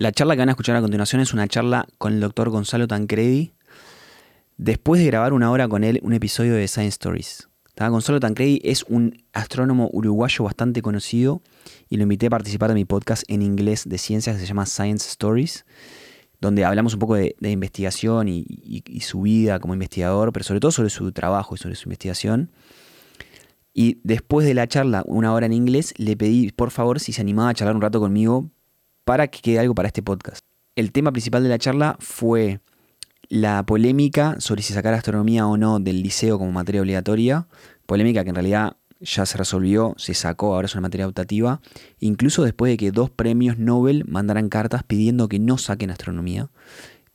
La charla que van a escuchar a continuación es una charla con el doctor Gonzalo Tancredi, después de grabar una hora con él un episodio de Science Stories. Gonzalo Tancredi es un astrónomo uruguayo bastante conocido y lo invité a participar de mi podcast en inglés de ciencias que se llama Science Stories, donde hablamos un poco de, investigación y, su vida como investigador, pero sobre todo sobre su trabajo y sobre su investigación. Y después de la charla, una hora en inglés, le pedí por favor si se animaba a charlar un rato conmigo para que quede algo para este podcast. El tema principal de la charla fue la polémica sobre si sacar astronomía o no del liceo como materia obligatoria, polémica que en realidad ya se resolvió, se sacó, ahora es una materia optativa, incluso después de que dos premios Nobel mandaran cartas pidiendo que no saquen astronomía.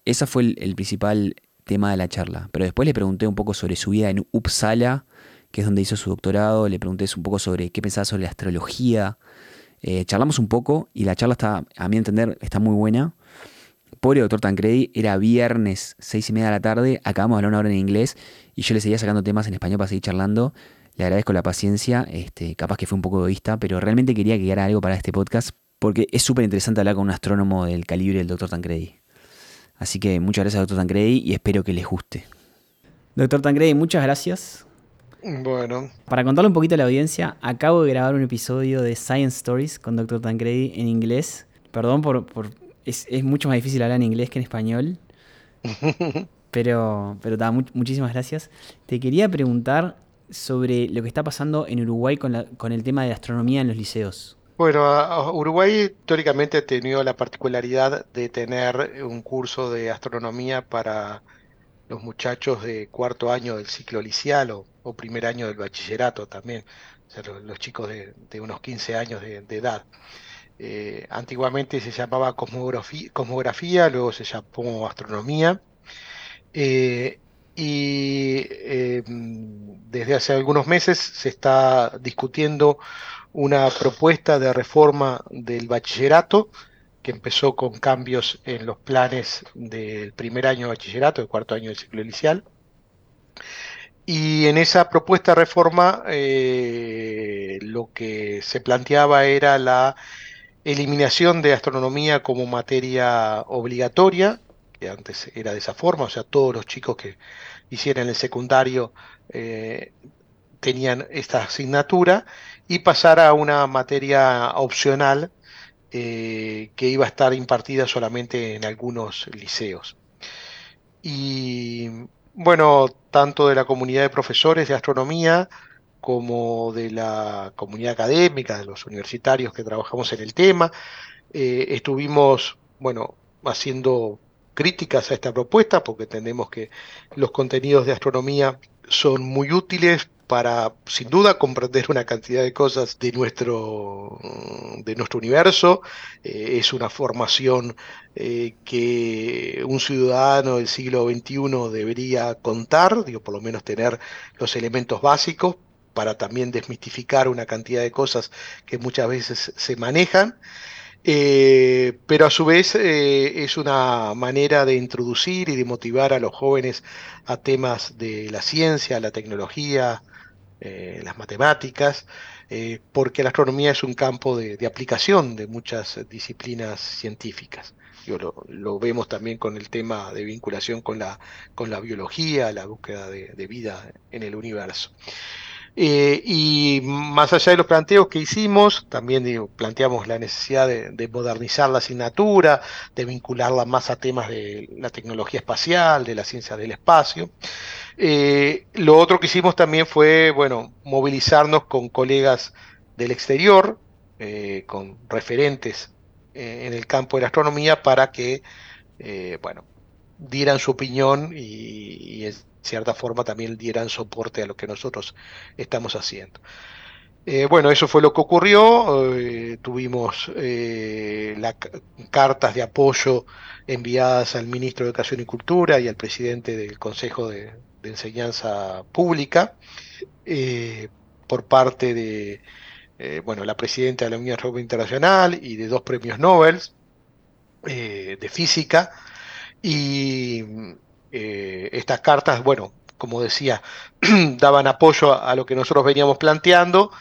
Ese fue el, principal tema de la charla. Pero después le pregunté un poco sobre su vida en Uppsala, que es donde hizo su doctorado, le pregunté un poco sobre qué pensaba sobre la astrología. Eh, charlamos un poco y la charla está, a mi entender, está muy buena. Pobre doctor Tancredi, era viernes, seis y media de la tarde, acabamos de hablar una hora en inglés y yo le seguía sacando temas en español para seguir charlando. Le agradezco la paciencia, este, capaz que fue un poco egoísta, pero realmente quería que algo para este podcast porque es súper interesante hablar con un astrónomo del calibre del doctor Tancredi. Así que muchas gracias, doctor Tancredi, y espero que les guste. Doctor Tancredi, muchas gracias. Bueno. Para contarle un poquito a la audiencia, acabo de grabar un episodio de Science Stories con Dr. Tancredi en inglés. Perdón por, por es, mucho más difícil hablar en inglés que en español. Pero, pero muchísimas gracias. Te quería preguntar sobre lo que está pasando en Uruguay con, con el tema de la astronomía en los liceos. Bueno, Uruguay históricamente ha tenido la particularidad de tener un curso de astronomía para los muchachos de cuarto año del ciclo liceal o, primer año del bachillerato también, o sea, los, chicos de, unos 15 años de edad. Eh, antiguamente se llamaba cosmografía, luego se llamó astronomía. Eh, y em, desde hace algunos meses se está discutiendo una propuesta de reforma del bachillerato que empezó con cambios en los planes del primer año de bachillerato, del cuarto año del ciclo inicial. Y en esa propuesta de reforma eh, lo que se planteaba era la eliminación de astronomía como materia obligatoria, que antes era de esa forma, o sea, todos los chicos que hicieran el secundario eh, tenían esta asignatura, y pasar a una materia opcional eh, que iba a estar impartida solamente en algunos liceos. Y bueno, tanto de la comunidad de profesores de astronomía, como de la comunidad académica, de los universitarios que trabajamos en el tema. Eh, estuvimos, bueno, haciendo críticas a esta propuesta porque entendemos que los contenidos de astronomía son muy útiles para, sin duda, comprender una cantidad de cosas de nuestro, de nuestro universo. Eh, es una formación eh, que un ciudadano del siglo XXI debería contar, digo, por lo menos tener los elementos básicos para también desmistificar una cantidad de cosas que muchas veces se manejan. Eh, pero a su vez es una manera de introducir y de motivar a los jóvenes a temas de la ciencia, la tecnología, eh, las matemáticas, porque la astronomía es un campo de, aplicación de muchas disciplinas científicas. lo, vemos también con el tema de vinculación con la, con la biología, la búsqueda de vida en el universo. Eh, y más allá de los planteos que hicimos, también planteamos la necesidad de, modernizar la asignatura, de vincularla más a temas de la tecnología espacial, de la ciencia del espacio. Eh, lo otro que hicimos también fue, bueno, movilizarnos con colegas del exterior, eh, con referentes en el campo de la astronomía para que, bueno, dieran su opinión y, y cierta forma también dieran soporte a lo que nosotros estamos haciendo. Eh, bueno, eso fue lo que ocurrió. Eh, tuvimos eh, cartas de apoyo enviadas al ministro de Educación y Cultura y al presidente del Consejo de, Enseñanza Pública por parte de bueno, la presidenta de la Unión Europea Internacional y de dos premios Nobel de física. Y eh, estas cartas, bueno, como decía, daban apoyo a, lo que nosotros veníamos planteando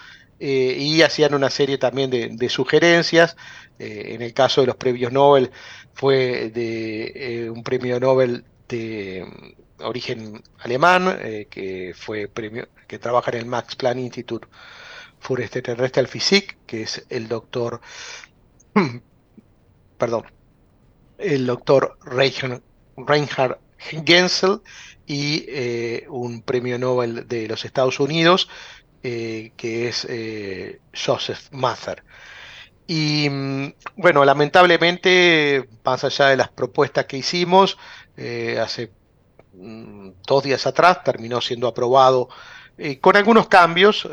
eh, y hacían una serie también de, sugerencias. en el caso de los premios Nobel fue de un premio Nobel de mm, origen alemán, que fue premio, que trabaja en el Max Planck Institute for Extraterrestrial Physics, que es el doctor, perdón, el doctor Reinhard Gensel y eh, un premio Nobel de los Estados Unidos, eh, que es eh, Joseph Mather. Y mm, bueno, lamentablemente, más allá de las propuestas que hicimos, hace mm, dos días atrás terminó siendo aprobado con algunos cambios.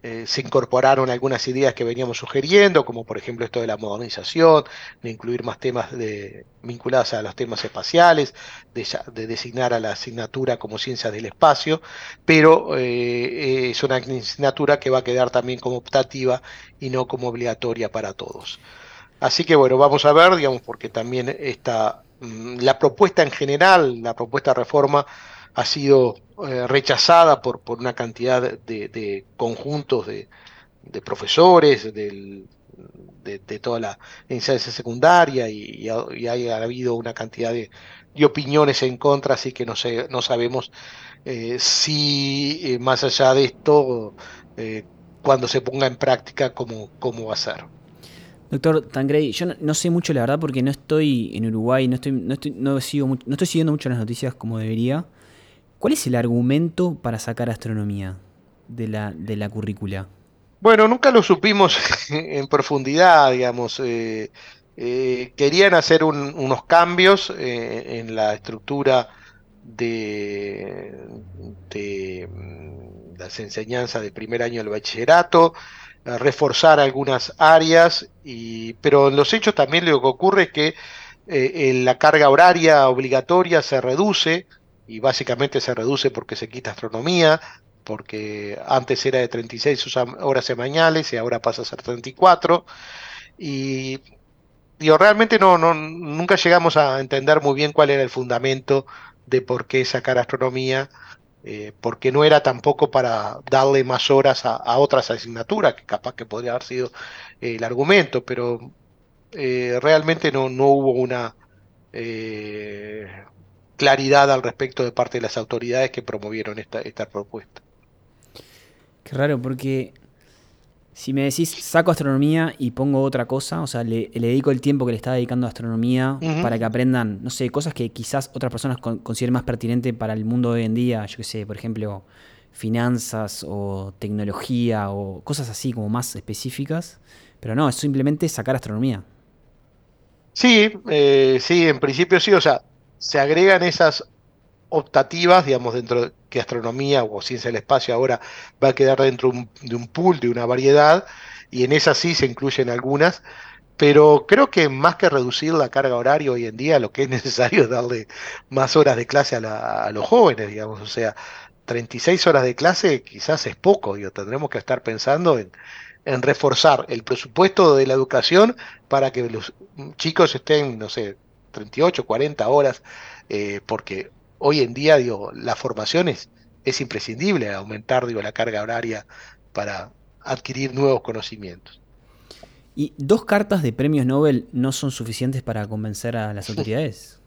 Eh, se incorporaron algunas ideas que veníamos sugiriendo, como por ejemplo esto de la modernización, de incluir más temas de, vinculados a los temas espaciales, de, designar a la asignatura como ciencias del espacio, pero eh, es una asignatura que va a quedar también como optativa y no como obligatoria para todos. Así que bueno, vamos a ver, digamos, porque también está mm, la propuesta en general, la propuesta de reforma, ha sido eh, rechazada por, por, una cantidad de, conjuntos de, profesores de, toda la enseñanza secundaria y, ha, habido una cantidad de, opiniones en contra, así que no, sé, no sabemos eh, si eh, más allá de esto, cuando se ponga en práctica, cómo, cómo va a ser. Doctor Tangrey, yo no, sé mucho la verdad porque no estoy en Uruguay, no estoy, no estoy, no sigo, no estoy siguiendo mucho las noticias como debería. ¿Cuál es el argumento para sacar astronomía de la, de la currícula? Bueno, nunca lo supimos en profundidad, digamos. Eh, eh, querían hacer unos cambios eh, en la estructura de, mm, las enseñanzas de primer año del bachillerato, reforzar algunas áreas, y, pero en los hechos también lo que ocurre es que la carga horaria obligatoria se reduce, y básicamente se reduce porque se quita astronomía, porque antes era de 36 horas semanales y ahora pasa a ser 34. Y digo, realmente no, no, nunca llegamos a entender muy bien cuál era el fundamento de por qué sacar astronomía, eh, porque no era tampoco para darle más horas a, otras asignaturas, que capaz que podría haber sido eh, el argumento, pero eh, realmente no, no hubo una claridad al respecto de parte de las autoridades que promovieron esta, esta propuesta. Qué raro, porque si me decís saco astronomía y pongo otra cosa, o sea, le, dedico el tiempo que le estaba dedicando a astronomía para que aprendan, no sé, cosas que quizás otras personas consideren más pertinente para el mundo de hoy en día, yo qué sé, por ejemplo, finanzas o tecnología o cosas así como más específicas, pero no, es simplemente sacar astronomía. Sí, eh, sí, en principio sí, o sea, se agregan esas optativas, digamos, dentro de que astronomía o ciencia del espacio ahora va a quedar dentro de un pool, de una variedad, y en esas sí se incluyen algunas, pero creo que más que reducir la carga horaria hoy en día, lo que es necesario es darle más horas de clase a, los jóvenes, digamos, o sea, 36 horas de clase quizás es poco, digo, tendremos que estar pensando en, en reforzar el presupuesto de la educación para que los chicos estén, no sé, 38, 40 horas, eh, porque hoy en día digo, la formación es, imprescindible, aumentar digo, la carga horaria para adquirir nuevos conocimientos. ¿Y dos cartas de premios Nobel no son suficientes para convencer a las autoridades?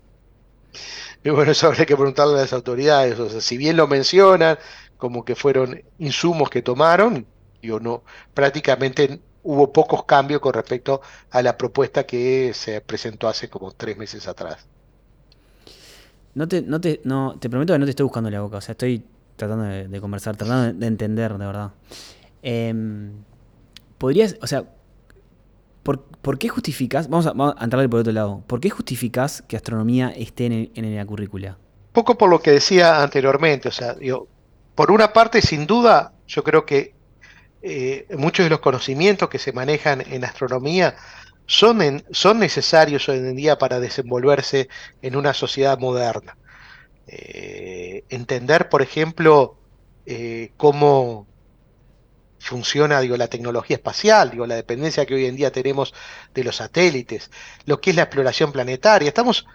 y bueno, eso habría que preguntarle a las autoridades. O sea, si bien lo mencionan, como que fueron insumos que tomaron, yo no, prácticamente hubo pocos cambios con respecto a la propuesta que se presentó hace como tres meses atrás. No te, no te, no, te prometo que no te estoy buscando la boca, o sea, estoy tratando de, conversar, tratando de, entender, de verdad. Em, podrías, o sea, ¿por, qué justificas, vamos a, vamos a entrarle por otro lado, ¿por qué justificas que astronomía esté en, en la currícula? Poco por lo que decía anteriormente, o sea, yo, por una parte, sin duda, yo creo que eh, muchos de los conocimientos que se manejan en astronomía son, necesarios hoy en día para desenvolverse en una sociedad moderna. Eh, entender, por ejemplo, eh, cómo funciona la tecnología espacial, la dependencia que hoy en día tenemos de los satélites, lo que es la exploración planetaria. Estamos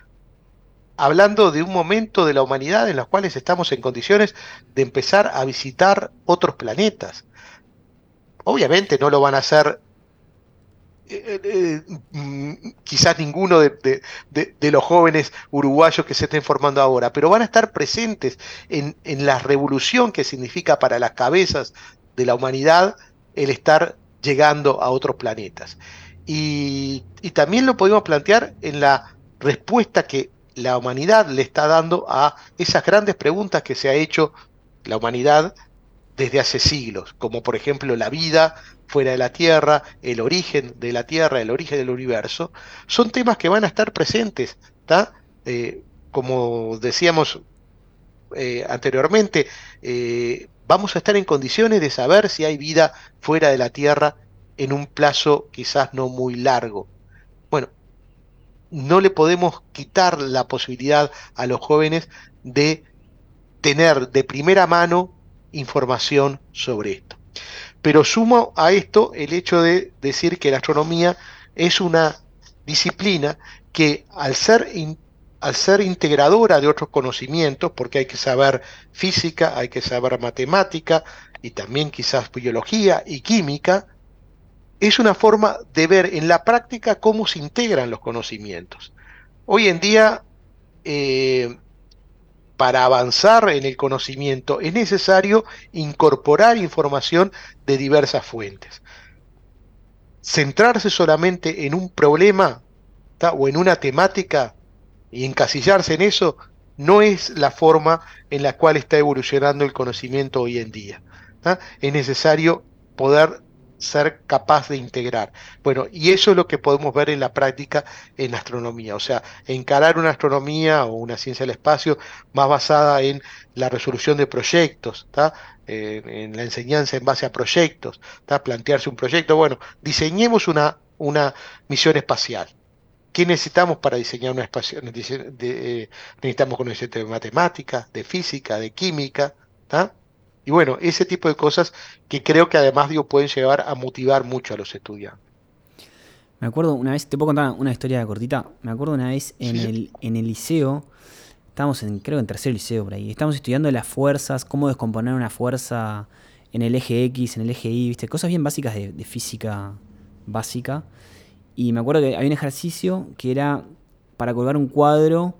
hablando de un momento de la humanidad en los cuales estamos en condiciones de empezar a visitar otros planetas obviamente no lo van a hacer eh, eh, mm, quizás ninguno de, los jóvenes uruguayos que se estén formando ahora, pero van a estar presentes en, la revolución que significa para las cabezas de la humanidad el estar llegando a otros planetas. Y, y también lo podemos plantear en la respuesta que la humanidad le está dando a esas grandes preguntas que se ha hecho la humanidad desde hace siglos, como por ejemplo la vida fuera de la Tierra, el origen de la Tierra, el origen del universo, son temas que van a estar presentes, eh, como decíamos eh, anteriormente, eh, vamos a estar en condiciones de saber si hay vida fuera de la Tierra en un plazo quizás no muy largo. Bueno, no le podemos quitar la posibilidad a los jóvenes de tener de primera mano información sobre esto. Pero sumo a esto el hecho de decir que la astronomía es una disciplina que al ser, al ser integradora de otros conocimientos, porque hay que saber física, hay que saber matemática y también quizás biología y química, es una forma de ver en la práctica cómo se integran los conocimientos. Hoy en día eh, para avanzar en el conocimiento es necesario incorporar información de diversas fuentes. Centrarse solamente en un problema o en una temática y encasillarse en eso no es la forma en la cual está evolucionando el conocimiento hoy en día. Es necesario poder ser capaz de integrar. Bueno, y eso es lo que podemos ver en la práctica en astronomía, o sea, encarar una astronomía o una ciencia del espacio más basada en la resolución de proyectos, en la enseñanza en base a proyectos, plantearse un proyecto, bueno, diseñemos una, una misión espacial. ¿Qué necesitamos para diseñar una espacio? Eh, necesitamos conocimiento de matemáticas, de física, de química, ¿está? Y bueno, ese tipo de cosas que creo que además digo, pueden llevar a motivar mucho a los estudiantes. Me acuerdo una vez, te puedo contar una historia cortita. Me acuerdo una vez en, el, en el liceo, estábamos en, creo en tercer liceo por ahí, estábamos estudiando las fuerzas, cómo descomponer una fuerza en el eje X, en el eje Y, ¿viste? cosas bien básicas de, de física básica. Y me acuerdo que había un ejercicio que era para colgar un cuadro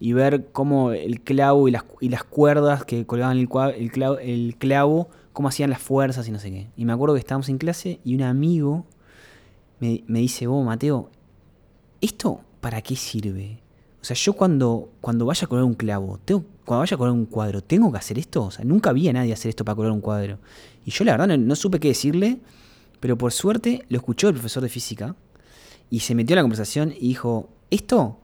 y ver cómo el clavo y las, y las cuerdas que colgaban el, el, clavo, el clavo, cómo hacían las fuerzas y no sé qué. Y me acuerdo que estábamos en clase y un amigo me, dice, vos, Mateo, ¿esto para qué sirve? O sea, yo cuando, cuando vaya a colgar un clavo, tengo, cuando vaya a colgar un cuadro, ¿tengo que hacer esto? O sea, nunca vi a nadie hacer esto para colgar un cuadro. Y yo la verdad no, no supe qué decirle, pero por suerte lo escuchó el profesor de física y se metió en la conversación y dijo, esto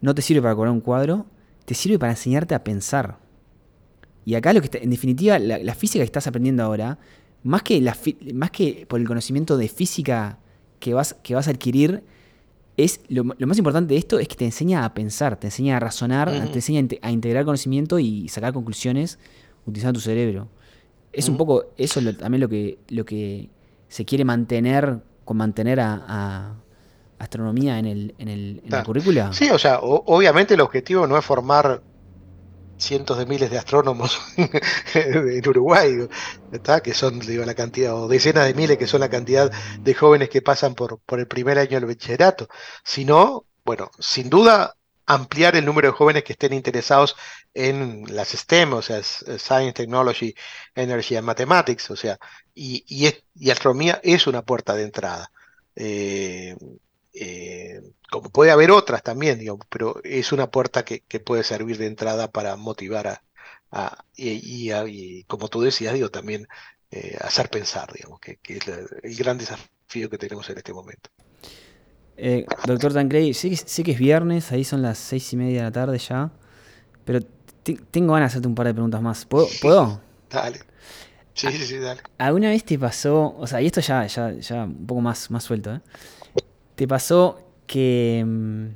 no te sirve para cobrar un cuadro, te sirve para enseñarte a pensar. Y acá lo que está, en definitiva, la, física que estás aprendiendo ahora, más que, la, más que por el conocimiento de física que vas, que vas a adquirir, es lo, más importante de esto es que te enseña a pensar, te enseña a razonar, te enseña a integrar conocimiento y sacar conclusiones utilizando tu cerebro. Es un poco eso también lo que, lo que se quiere mantener con mantener a astronomía en el, en el, en currícula? Sí, o sea, obviamente el objetivo no es formar cientos de miles de astrónomos en Uruguay, que son digo, la cantidad, o decenas de miles que son la cantidad de jóvenes que pasan por, por el primer año del bachillerato, sino, bueno, sin duda ampliar el número de jóvenes que estén interesados en las STEM, o sea, Science, Technology, Energy and Mathematics, o sea, y, y, astronomía es una puerta de entrada. Eh, eh, como puede haber otras también, pero es una puerta que, puede servir de entrada para motivar a, y, como tú decías, digo, también eh, hacer pensar, digamos, que, es el gran desafío que tenemos en este momento. Eh, doctor Tancredi, sé, que es viernes, ahí son las seis y media de la tarde ya, pero tengo ganas de hacerte un par de preguntas más. ¿Puedo? Dale. Sí, sí, sí, dale. ¿Alguna vez te pasó, o sea, y esto ya, ya, ya un poco más, más suelto, ¿eh? ¿Te pasó que mm,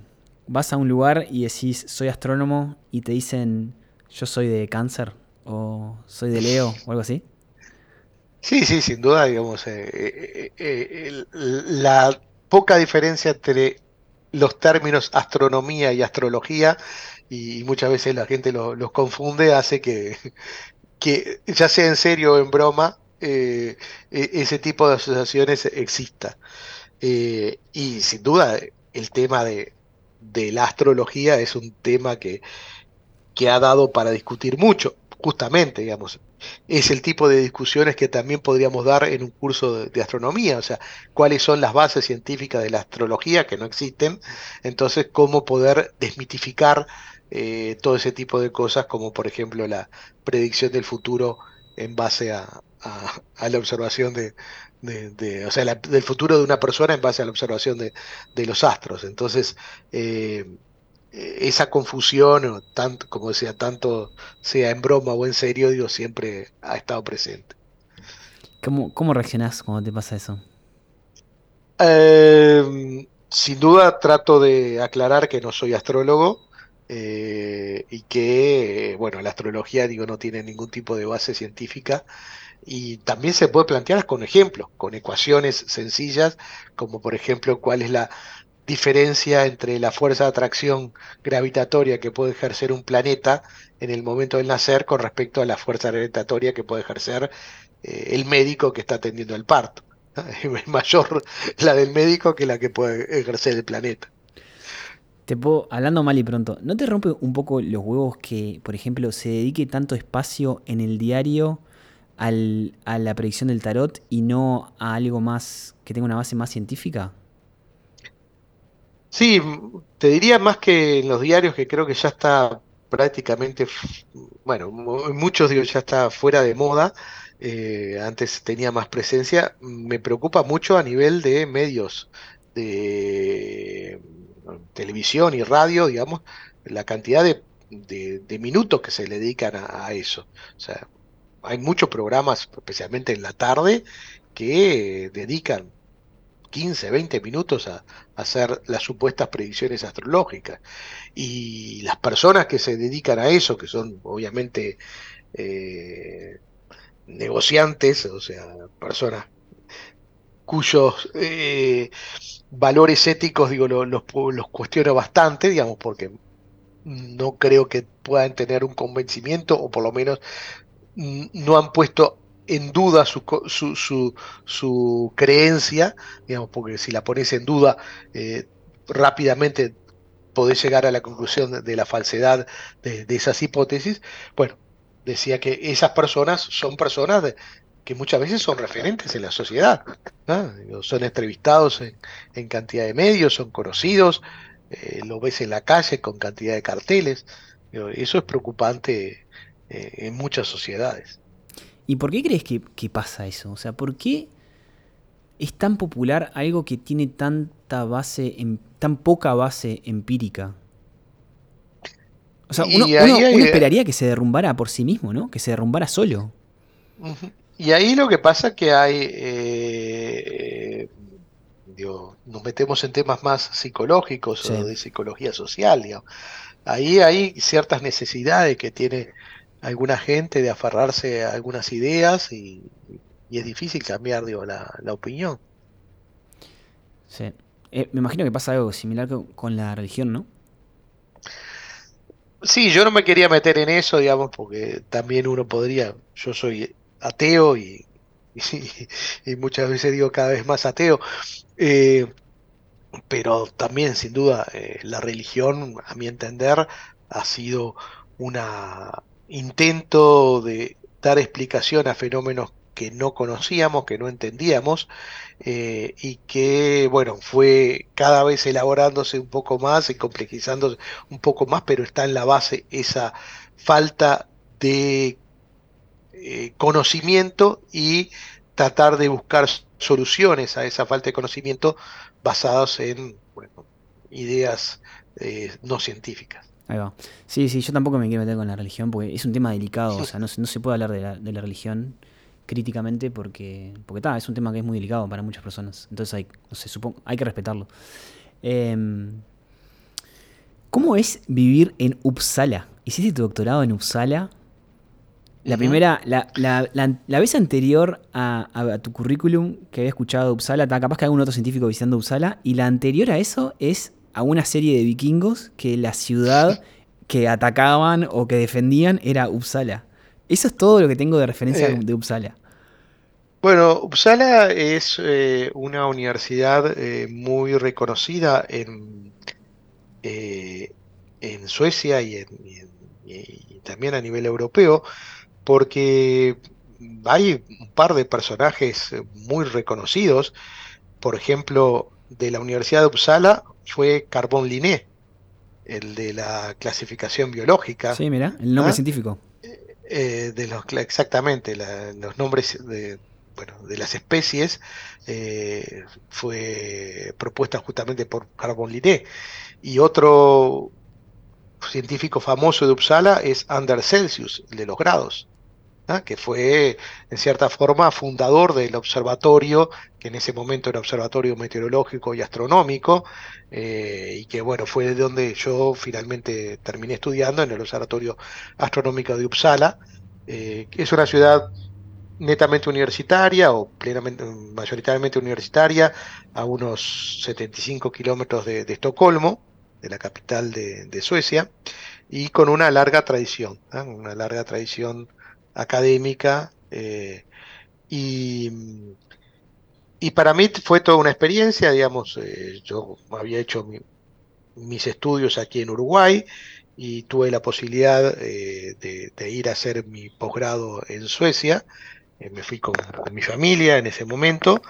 vas a un lugar y decís soy astrónomo y te dicen yo soy de cáncer o soy de Leo o algo así? Sí, sí, sin duda, digamos, eh, eh, eh, la poca diferencia entre los términos astronomía y astrología, y, muchas veces la gente los confunde, hace que, que, ya sea en serio o en broma, e, ese tipo de asociaciones exista. Eh, y sin duda el tema de, la astrología es un tema que, que ha dado para discutir mucho, justamente, digamos. Es el tipo de discusiones que también podríamos dar en un curso de, astronomía, o sea, cuáles son las bases científicas de la astrología que no existen, entonces cómo poder desmitificar eh, todo ese tipo de cosas, como por ejemplo la predicción del futuro en base a, la observación de, o sea, del futuro de una persona en base a la observación de, los astros. Entonces, eh, eh, esa confusión, tanto, como decía, tanto sea en broma o en serio, digo, siempre ha estado presente. ¿Cómo, cómo reaccionás cuando te pasa eso? Em, sin duda trato de aclarar que no soy astrólogo eh, y que, bueno, la astrología, digo, no tiene ningún tipo de base científica y también se puede plantear con ejemplos, con ecuaciones sencillas, como por ejemplo cuál es la diferencia entre la fuerza de atracción gravitatoria que puede ejercer un planeta en el momento del nacer con respecto a la fuerza gravitatoria que puede ejercer eh, el médico que está atendiendo el parto. Es mayor la del médico que la que puede ejercer el planeta. Te puedo, hablando mal y pronto, ¿no te rompe un poco los huevos que, por ejemplo, se dedique tanto espacio en el diario a la predicción del tarot y no a algo más que tenga una base más científica? Sí, te diría más que en los diarios que creo que ya está prácticamente, bueno, muchos digo ya está fuera de moda, eh, antes tenía más presencia, me preocupa mucho a nivel de medios de televisión y radio, digamos, la cantidad de, minutos que se le dedican a, eso. O sea, hay muchos programas, especialmente en la tarde, que dedican 15, 20 minutos a, hacer las supuestas predicciones astrológicas. Y las personas que se dedican a eso, que son obviamente eh, negociantes, o sea, personas cuyos eh, valores éticos, digo, los, los cuestiono bastante, digamos, porque no creo que puedan tener un convencimiento, o por lo menos no han puesto en duda su, su, su, creencia, digamos, porque si la pones en duda, eh, rápidamente podés llegar a la conclusión de la falsedad de, esas hipótesis. Bueno, decía que esas personas son personas que muchas veces son referentes en la sociedad, son entrevistados en, cantidad de medios, son conocidos, eh, lo ves en la calle con cantidad de carteles. Eso es preocupante eh, en muchas sociedades. ¿Y por qué crees que, pasa eso? O sea, ¿por qué es tan popular algo que tiene tanta base, tan poca base empírica? O sea, uno, esperaría que se derrumbara por sí mismo, ¿no? Que se derrumbara solo. Y ahí lo que pasa es que hay, eh, nos metemos en temas más psicológicos o de psicología social, digamos. Ahí hay ciertas necesidades que tiene alguna gente de aferrarse a algunas ideas y, es difícil cambiar digo, la, opinión. Sí. Eh, me imagino que pasa algo similar con, la religión, ¿no? Sí, yo no me quería meter en eso, digamos, porque también uno podría, yo soy ateo y, y, muchas veces digo cada vez más ateo, eh, pero también sin duda eh, la religión, a mi entender, ha sido una, intento de dar explicación a fenómenos que no conocíamos, que no entendíamos, eh, y que, bueno, fue cada vez elaborándose un poco más y complejizándose un poco más, pero está en la base esa falta de eh, conocimiento y tratar de buscar soluciones a esa falta de conocimiento basadas en ideas eh, no científicas. Sí, sí, yo tampoco me quiero meter con la religión porque es un tema delicado, o sea, no, se puede hablar de la, religión críticamente porque, porque es un tema que es muy delicado para muchas personas. Entonces hay, no sé, supongo, hay que respetarlo. Em, ¿Cómo es vivir en Uppsala? ¿Hiciste tu doctorado en Uppsala? La primera, la, vez anterior a, tu currículum que había escuchado Uppsala, capaz que algún otro científico visitando Uppsala, y la anterior a eso es a una serie de vikingos que la ciudad que atacaban o que defendían era Uppsala. Eso es todo lo que tengo de referencia eh. de Uppsala. Bueno, Uppsala es eh, una universidad eh, muy reconocida en, en Suecia y, en- y en- y también a nivel europeo, porque hay un par de personajes muy reconocidos. Por ejemplo, de la Universidad de Uppsala fue Carbon Linné, el de la clasificación biológica. Sí, mira, el nombre ¿ah? científico. eh, de los, exactamente, la- los nombres de, bueno, de las especies eh, fue propuesta justamente por Carbon Linné. Y otro científico famoso de Uppsala es Anders Celsius, el de los grados, que fue en cierta forma fundador del observatorio, que en ese momento era observatorio meteorológico y astronómico, eh, y que bueno, fue de donde yo finalmente terminé estudiando en el Observatorio Astronómico de Uppsala, eh, que es una ciudad netamente universitaria o plenamente, mayoritariamente universitaria, a unos 75 kilómetros de, Estocolmo, de la capital de, Suecia, y con una larga tradición, una larga tradición académica. eh, y, y para mí fue toda una experiencia, digamos, eh, yo había hecho mi- mis estudios aquí en Uruguay y tuve la posibilidad eh, de, ir a hacer mi posgrado en Suecia. Me fui con, mi familia en ese momento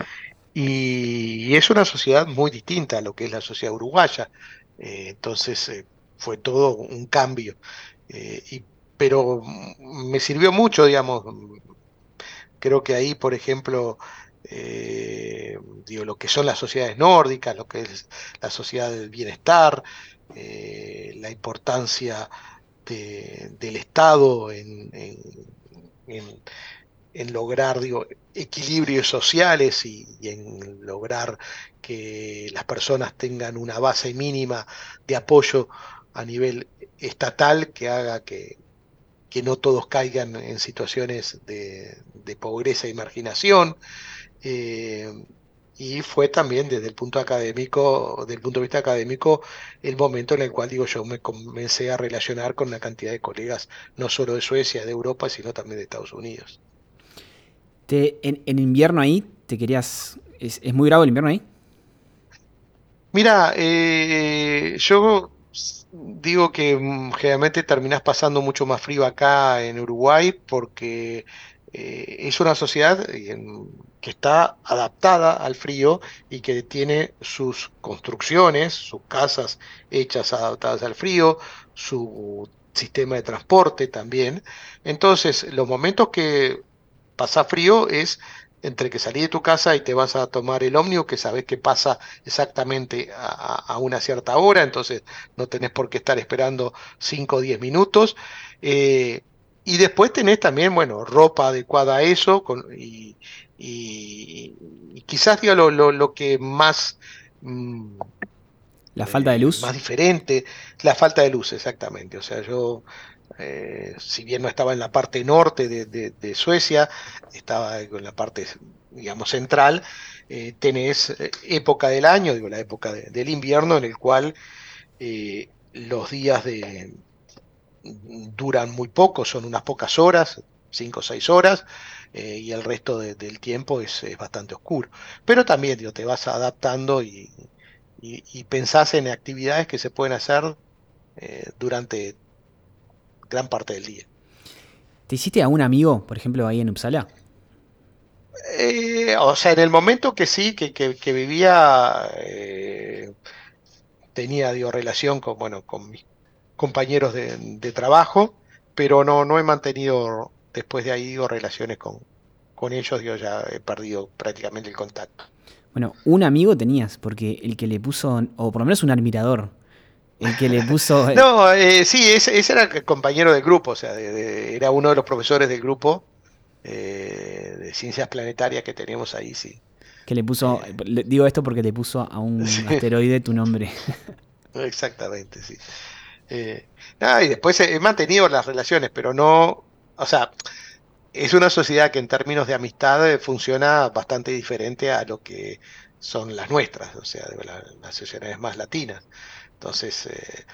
y, es una sociedad muy distinta a lo que es la sociedad uruguaya. Entonces fue todo un cambio. Y, pero me sirvió mucho, digamos, Creo que ahí, por ejemplo, eh, digo, lo que son las sociedades nórdicas, lo que es la sociedad del bienestar, eh, la importancia de- del Estado en, lograr, equilibrios sociales y en lograr que las personas tengan una base mínima de apoyo a nivel estatal que haga que, que no todos caigan en situaciones de, de pobreza y marginación. eh, y fue también desde el punto académico, del punto de vista académico, el momento en el cual digo yo me comencé a relacionar con una cantidad de colegas, no solo de Suecia, de Europa, sino también de Estados Unidos. Te, en, en invierno ahí, te querías. ¿Es, es muy bravo el invierno ahí? Mira, eh, yo digo que mm, generalmente terminás pasando mucho más frío acá en Uruguay porque eh, es una sociedad eh, que está adaptada al frío y que tiene sus construcciones, sus casas hechas adaptadas al frío, su sistema de transporte también. Entonces, los momentos que pasa frío es entre que salís de tu casa y te vas a tomar el ómnibus, que sabes que pasa exactamente a, una cierta hora, entonces no tenés por qué estar esperando 5 o 10 minutos. Eh, y después tenés también, bueno, ropa adecuada a eso, con- y, y- y quizás diga lo, lo- lo que más, mm, La falta de eh, luz. más diferente, la falta de luz, exactamente. O sea, yo eh, si bien no estaba en la parte norte de, Suecia, estaba en la parte, digamos, central, eh, tenés eh, época del año, digo, la época de- del invierno, en el cual eh, los días duran muy poco, son unas pocas horas, cinco o seis horas, y el resto de- del tiempo es, bastante oscuro. Pero también, digo, te vas adaptando y, pensás en actividades que se pueden hacer durante gran parte del día. ¿Te hiciste a un amigo, por ejemplo, ahí en Uppsala? Eh, o sea, en el momento que sí, que, que- que vivía, eh, tenía, digo, relación con, bueno, con mis compañeros de, de trabajo, pero no, no he mantenido después de ahí, digo, relaciones con, con ellos, digo, ya he perdido prácticamente el contacto. Bueno, un amigo tenías, porque el que le puso, o por lo menos un admirador, el que le puso, eh, No, eh, sí, ese, ese era el compañero del grupo, o sea, de- de- era uno de los profesores del grupo eh, de ciencias planetarias que teníamos ahí, sí. que le puso, Eh, le- digo esto porque le puso a un sí. asteroide tu nombre. Exactamente, sí. Nada, y después he, mantenido las relaciones, pero no, o sea, es una sociedad que en términos de amistad funciona bastante diferente a lo que son las nuestras, o sea, las sociedades más latinas. Entonces, eh,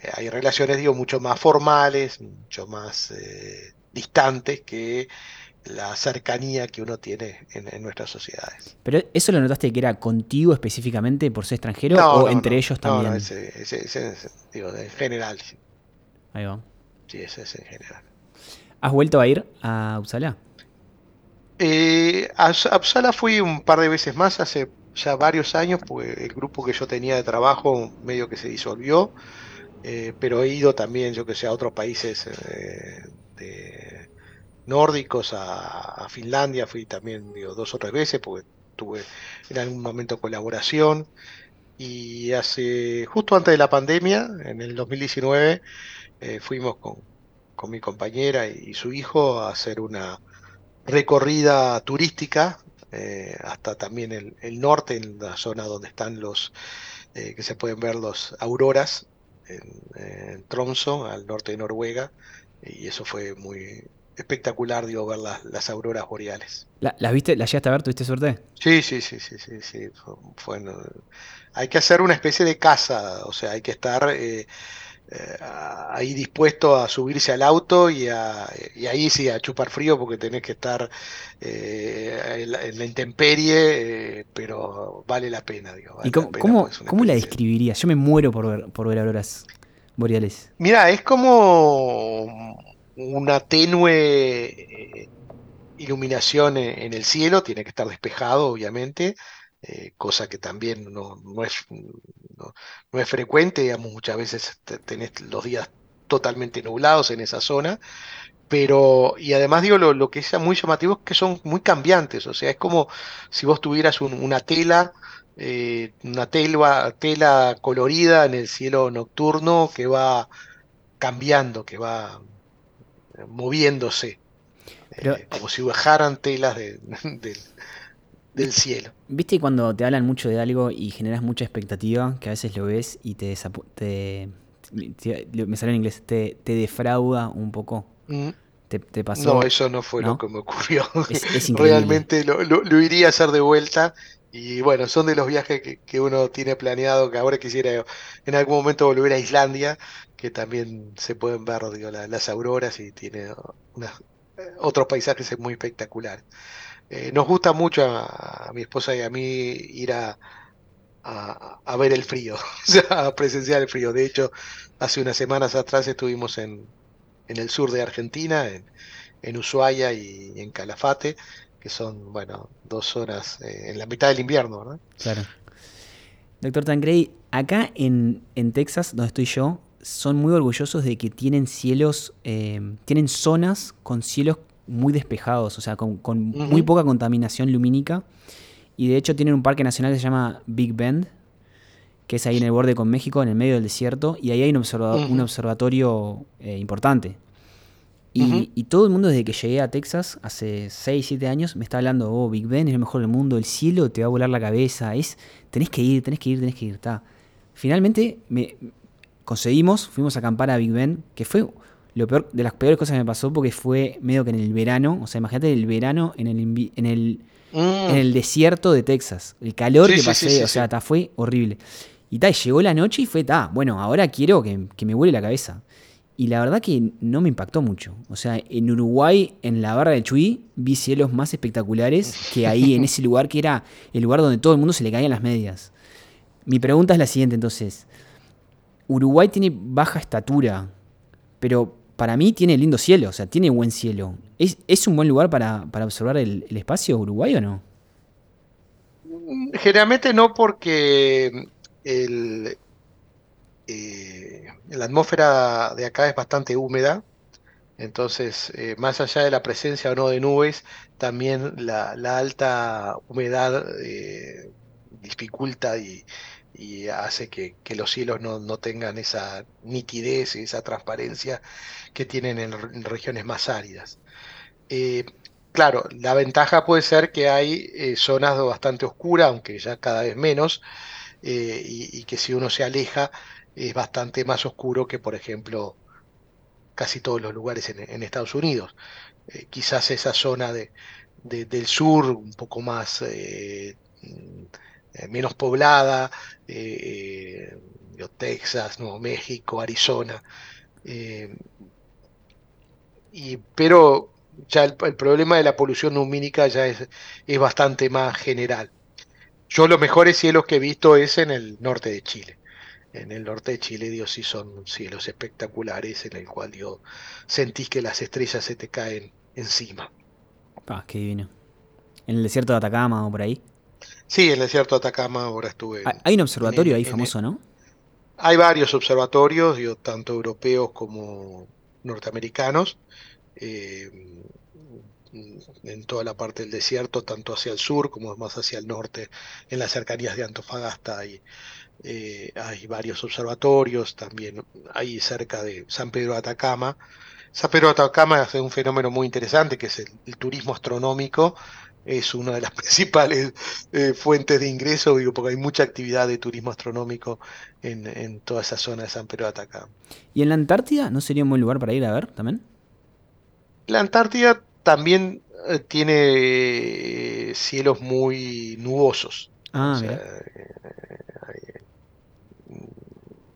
eh, hay relaciones, digo, mucho más formales, mucho más eh, distantes que la cercanía que uno tiene en, nuestras sociedades. ¿Pero eso lo notaste que era contigo específicamente por ser extranjero o entre ellos también? No, ese, digo, en general. Ahí va. Sí, ese es en general. ¿Has vuelto a ir a Uppsala? Eh, a, Uppsala fui un par de veces más hace ya varios años, pues el grupo que yo tenía de trabajo medio que se disolvió, eh, pero he ido también, yo que sé, a otros países eh, nórdicos, a, Finlandia, fui también dos o tres veces, porque tuve en algún momento colaboración, y hace, justo antes de la pandemia, en el 2019, fuimos con, con mi compañera y, su hijo a hacer una recorrida turística eh, hasta también el, norte, en la zona donde están los, eh, que se pueden ver los auroras, en, Tromso, al norte de Noruega, y eso fue muy espectacular, digo, ver las, las auroras boreales. ¿Las viste? ¿Las llegaste a ver? ¿Tuviste suerte? Sí, sí, sí, sí, sí, sí. hay que hacer una especie de casa, o sea, hay que estar... Eh, eh, ahí dispuesto a subirse al auto y, ahí sí a chupar frío porque tenés que estar eh, en, la, intemperie, eh, pero vale la pena. Digo, ¿Y cómo, la, describirías? Yo me muero por ver, por ver auroras boreales. Mira, es como una tenue iluminación en, el cielo, tiene que estar despejado, obviamente. Cosa que también no, no es no, es frecuente, digamos, muchas veces tenés los días totalmente nublados en esa zona, pero, y además digo, lo, que es muy llamativo es que son muy cambiantes, o sea, es como si vos tuvieras una tela, eh, una telva, tela colorida en el cielo nocturno que va cambiando, que va eh, moviéndose, eh, como si bajaran telas de, del cielo. ¿Viste cuando te hablan mucho de algo y generas mucha expectativa, que a veces lo ves y te, me sale en inglés, te, defrauda un poco? Mm. ¿Te, pasó? No, eso no fue lo que me ocurrió. Realmente lo, iría a hacer de vuelta. Y bueno, son de los viajes que, uno tiene planeado, que ahora quisiera en algún momento volver a Islandia, que también se pueden ver digo, las auroras y tiene otros paisajes muy espectaculares. Eh, nos gusta mucho a, mi esposa y a mí ir a, a, ver el frío, a presenciar el frío. De hecho, hace unas semanas atrás estuvimos en, en el sur de Argentina, en, en, Ushuaia y en Calafate, que son, bueno, dos horas eh, en la mitad del invierno, ¿no? Claro. Doctor Tancredi, acá en, en, Texas, donde estoy yo, son muy orgullosos de que tienen cielos, eh, tienen zonas con cielos muy despejados, o sea, con, muy poca contaminación lumínica. Y de hecho tienen un parque nacional que se llama Big Bend, que es ahí en el borde con México, en el medio del desierto, y ahí hay un, un observatorio eh, importante. Y, todo el mundo desde que llegué a Texas hace 6, 7 años me está hablando, oh, Big Ben es el mejor del mundo, el cielo te va a volar la cabeza, es, tenés que ir, tenés que ir, tenés que ir. Está. Finalmente me, conseguimos, fuimos a acampar a Big Ben, que fue lo peor, de las peores cosas que me pasó porque fue medio que en el verano, o sea, imagínate el verano en el, en el, mm. en el desierto de Texas. El calor que pasé, o sea, fue horrible. Y tal, llegó la noche y fue, ta, bueno, ahora quiero que, me huele la cabeza. Y la verdad que no me impactó mucho. O sea, en Uruguay, en la barra del Chuy, vi cielos más espectaculares que ahí, en ese lugar que era el lugar donde todo el mundo se le caían las medias. Mi pregunta es la siguiente entonces. Uruguay tiene baja estatura, pero para mí tiene lindo cielo, o sea, tiene buen cielo. ¿Es, un buen lugar para, observar el, espacio Uruguay o no? Generalmente no porque eh, la atmósfera de acá es bastante húmeda, entonces eh, más allá de la presencia o no de nubes, también la, alta humedad eh, dificulta y, y hace que, los cielos no, tengan esa nitidez y esa transparencia que tienen en, regiones más áridas. Eh, claro, la ventaja puede ser que hay eh, zonas bastante oscuras, aunque ya cada vez menos, eh, y, que si uno se aleja es bastante más oscuro que, por ejemplo, casi todos los lugares en, Estados Unidos. quizás esa zona de, del sur, un poco más menos poblada, eh, eh, Texas, Nuevo México, Arizona. y, pero ya el, el problema de la polución lumínica ya es, es bastante más general. Yo los mejores cielos que he visto es en el norte de Chile. En el norte de Chile, Dios, sí son cielos espectaculares en el cual Dios sentís que las estrellas se te caen encima. Ah, qué divino. ¿En el desierto de Atacama o por ahí? Sí, en el desierto de Atacama ahora estuve. Ah, hay un observatorio en ahí famoso, ¿no? Hay varios observatorios, digo, tanto europeos como norteamericanos, eh, en toda la parte del desierto, tanto hacia el sur como más hacia el norte, en las cercanías de Antofagasta hay, eh, hay varios observatorios, también ahí cerca de San Pedro de Atacama. San Pedro de Atacama hace un fenómeno muy interesante que es el, el turismo astronómico. Es una de las principales eh, fuentes de ingreso, digo, porque hay mucha actividad de turismo astronómico en, en toda esa zona de San Pedro de Atacama. ¿Y en la Antártida no sería un buen lugar para ir a ver también? La Antártida también eh, tiene eh, cielos muy nubosos. Ah, O sea, mira. eh,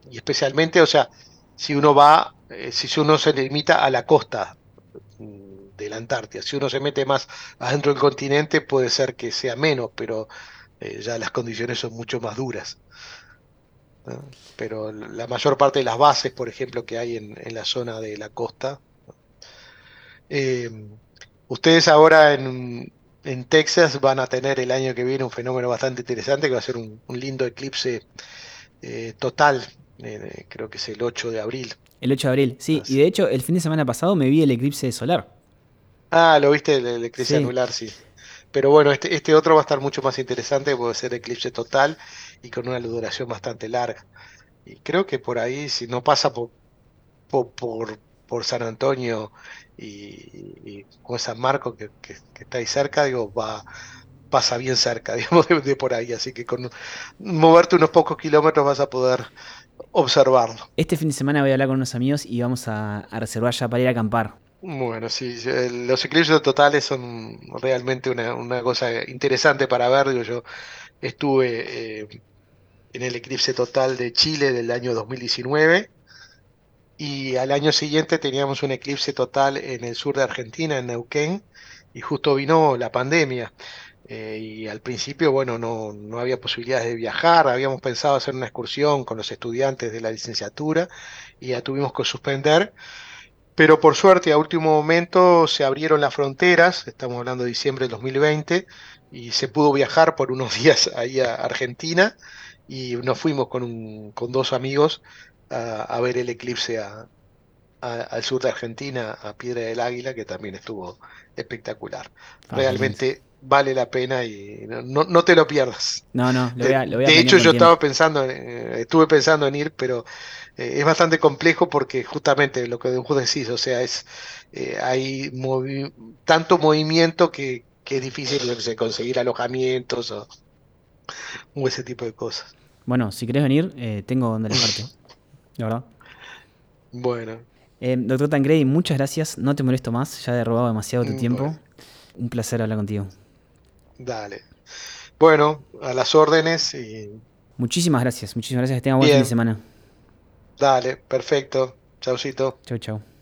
y especialmente, o sea, si uno va, si uno se limita a la costa de la Antártida, si uno se mete más adentro del continente, puede ser que sea menos, pero eh, ya las condiciones son mucho más duras. ¿no? Pero la mayor parte de las bases, por ejemplo, que hay en, en la zona de la costa, eh, ustedes ahora en, en Texas van a tener el año que viene un fenómeno bastante interesante que va a ser un, un lindo eclipse eh, total, eh, creo que es el 8 de abril. El 8 de abril, sí. Así. Y de hecho, el fin de semana pasado me vi el eclipse solar. Ah, lo viste, el, eclipse Sí. anular, sí. Pero bueno, este, este otro va a estar mucho más interesante, puede ser eclipse total y con una duración bastante larga. Y creo que por ahí, si no pasa por, por, por, por San Antonio y, y con San Marco, que, que- que está ahí cerca, digo, va, pasa bien cerca, digamos, de, de por ahí. Así que con moverte unos pocos kilómetros vas a poder observarlo. Este fin de semana voy a hablar con unos amigos y vamos a, a reservar ya para ir a acampar. Bueno, sí, los eclipses totales son realmente una, una cosa interesante para ver. Digo, yo estuve eh, en el eclipse total de Chile del año 2019 y al año siguiente teníamos un eclipse total en el sur de Argentina, en Neuquén, y justo vino la pandemia. Eh, y al principio, bueno, no, no había posibilidades de viajar, habíamos pensado hacer una excursión con los estudiantes de la licenciatura y ya tuvimos que suspender. Pero por suerte, a último momento se abrieron las fronteras, estamos hablando de diciembre del 2020, y se pudo viajar por unos días ahí a Argentina, y nos fuimos con, un- con dos amigos a, a ver el eclipse a- a- al sur de Argentina, a Piedra del Águila, que también estuvo espectacular. Realmente vale la pena y no, no- no te lo pierdas. No, no, lo voy a, lo voy a De hecho, yo tiempo. estaba pensando, en- eh, estuve pensando en ir, pero eh, es bastante complejo porque justamente lo que vos decís, o sea, es eh, hay movi- tanto movimiento que, que es difícil qué sé, conseguir alojamientos o, o ese tipo de cosas. Bueno, si querés venir, eh, tengo donde alojarte. De verdad. Bueno, Eh, doctor Tancredi, muchas gracias. No te molesto más. Ya he robado demasiado tu Mm, tiempo. bueno. Un placer hablar contigo. Dale. Bueno, a las órdenes y Muchísimas gracias. Muchísimas gracias. Que tenga buen fin de semana. dale, perfecto. Chaucito. Chau, chau.